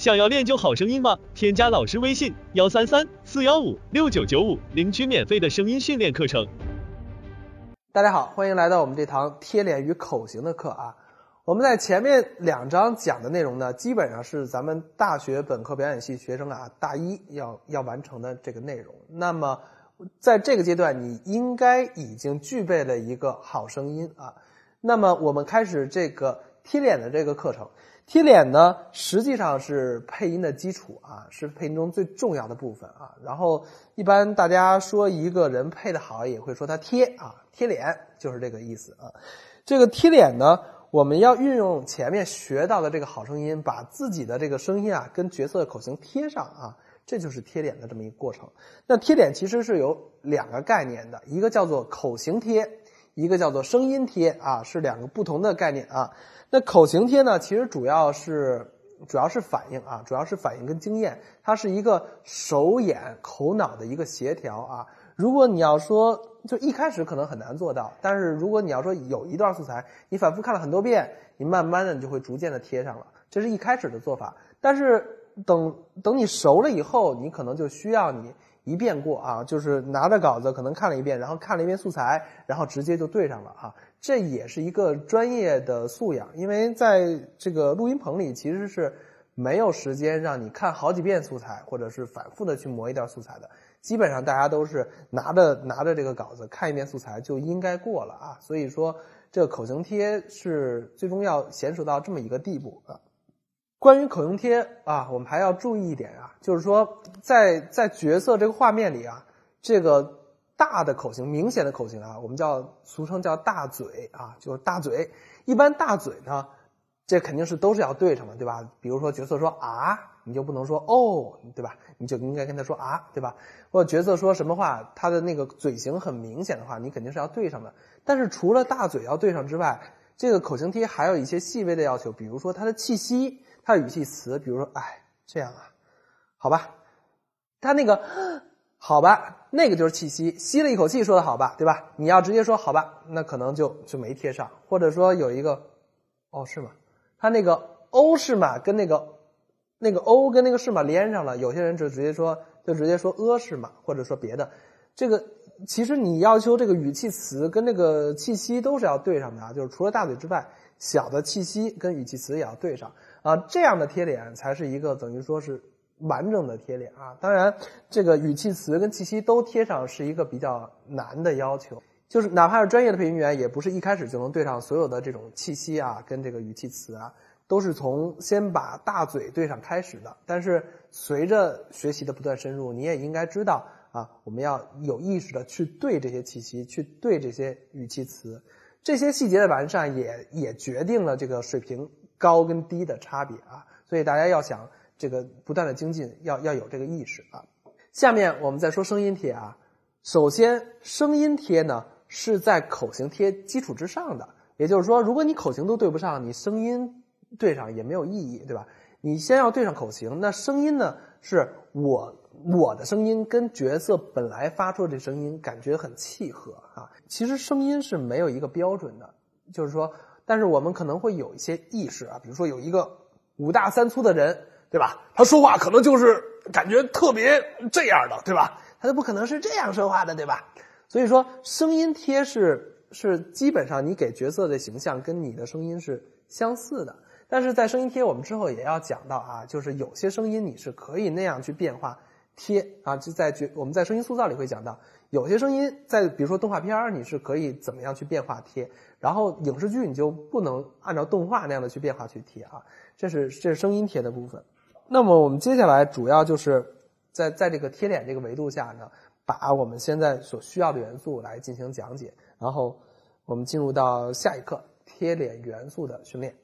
想要练就好声音吗？添加老师微信幺三三四幺五六九九五，领取免费的声音训练课程。大家好，欢迎来到我们这堂贴脸与口型的课啊。我们在前面两章讲的内容呢，基本上是咱们大学本科表演系学生啊，大一要要完成的这个内容。那么在这个阶段，你应该已经具备了一个好声音啊。那么我们开始这个贴脸的这个课程。贴脸呢，实际上是配音的基础啊，是配音中最重要的部分啊。然后一般大家说一个人配的好，也会说他贴啊，贴脸就是这个意思啊。这个贴脸呢，我们要运用前面学到的这个好声音，把自己的这个声音啊跟角色的口型贴上啊，这就是贴脸的这么一个过程。那贴脸其实是有两个概念的，一个叫做口型贴，一个叫做声音贴啊，是两个不同的概念啊。那口型贴呢，其实主要是主要是反应啊，主要是反应跟经验，它是一个手眼口脑的一个协调啊。如果你要说就一开始可能很难做到，但是如果你要说有一段素材，你反复看了很多遍，你慢慢的你就会逐渐的贴上了，这是一开始的做法。但是等等你熟了以后，你可能就需要你。一遍过啊，就是拿着稿子可能看了一遍，然后看了一遍素材，然后直接就对上了啊。这也是一个专业的素养，因为在这个录音棚里其实是没有时间让你看好几遍素材，或者是反复的去磨一段素材的。基本上大家都是拿着拿着这个稿子看一遍素材就应该过了啊。所以说这个口型贴是最终要娴熟到这么一个地步啊。关于口型贴啊，我们还要注意一点啊，就是说在在角色这个画面里啊，这个大的口型、明显的口型啊，我们叫俗称叫大嘴啊，就是大嘴。一般大嘴呢，这肯定是都是要对上的，对吧？比如说角色说啊，你就不能说哦，对吧？你就应该跟他说啊，对吧？或者角色说什么话，他的那个嘴型很明显的话，你肯定是要对上的。但是除了大嘴要对上之外，这个口型贴还有一些细微的要求，比如说它的气息。他的语气词，比如说，哎，这样啊，好吧，他那个，好吧，那个就是气息，吸了一口气说的好吧，对吧？你要直接说好吧，那可能就就没贴上，或者说有一个，哦，是吗？他那个哦是吗？跟那个那个哦跟那个是吗连上了，有些人就直接说就直接说呃是吗？或者说别的，这个其实你要求这个语气词跟那个气息都是要对上的啊，就是除了大嘴之外，小的气息跟语气词也要对上。啊，这样的贴脸才是一个等于说是完整的贴脸啊。当然，这个语气词跟气息都贴上是一个比较难的要求，就是哪怕是专业的配音员，也不是一开始就能对上所有的这种气息啊跟这个语气词啊，都是从先把大嘴对上开始的。但是随着学习的不断深入，你也应该知道啊，我们要有意识的去对这些气息，去对这些语气词，这些细节的完善也也决定了这个水平。高跟低的差别啊，所以大家要想这个不断的精进，要要有这个意识啊。下面我们再说声音贴啊。首先，声音贴呢是在口型贴基础之上的，也就是说，如果你口型都对不上，你声音对上也没有意义，对吧？你先要对上口型，那声音呢是我我的声音跟角色本来发出的这声音感觉很契合啊。其实声音是没有一个标准的，就是说。但是我们可能会有一些意识啊，比如说有一个五大三粗的人，对吧？他说话可能就是感觉特别这样的，对吧？他都不可能是这样说话的，对吧？所以说声音贴是是基本上你给角色的形象跟你的声音是相似的。但是在声音贴我们之后也要讲到啊，就是有些声音你是可以那样去变化贴啊，就在觉我们在声音塑造里会讲到。有些声音在，比如说动画片儿，你是可以怎么样去变化贴，然后影视剧你就不能按照动画那样的去变化去贴啊，这是这是声音贴的部分。那么我们接下来主要就是在在这个贴脸这个维度下呢，把我们现在所需要的元素来进行讲解，然后我们进入到下一课贴脸元素的训练。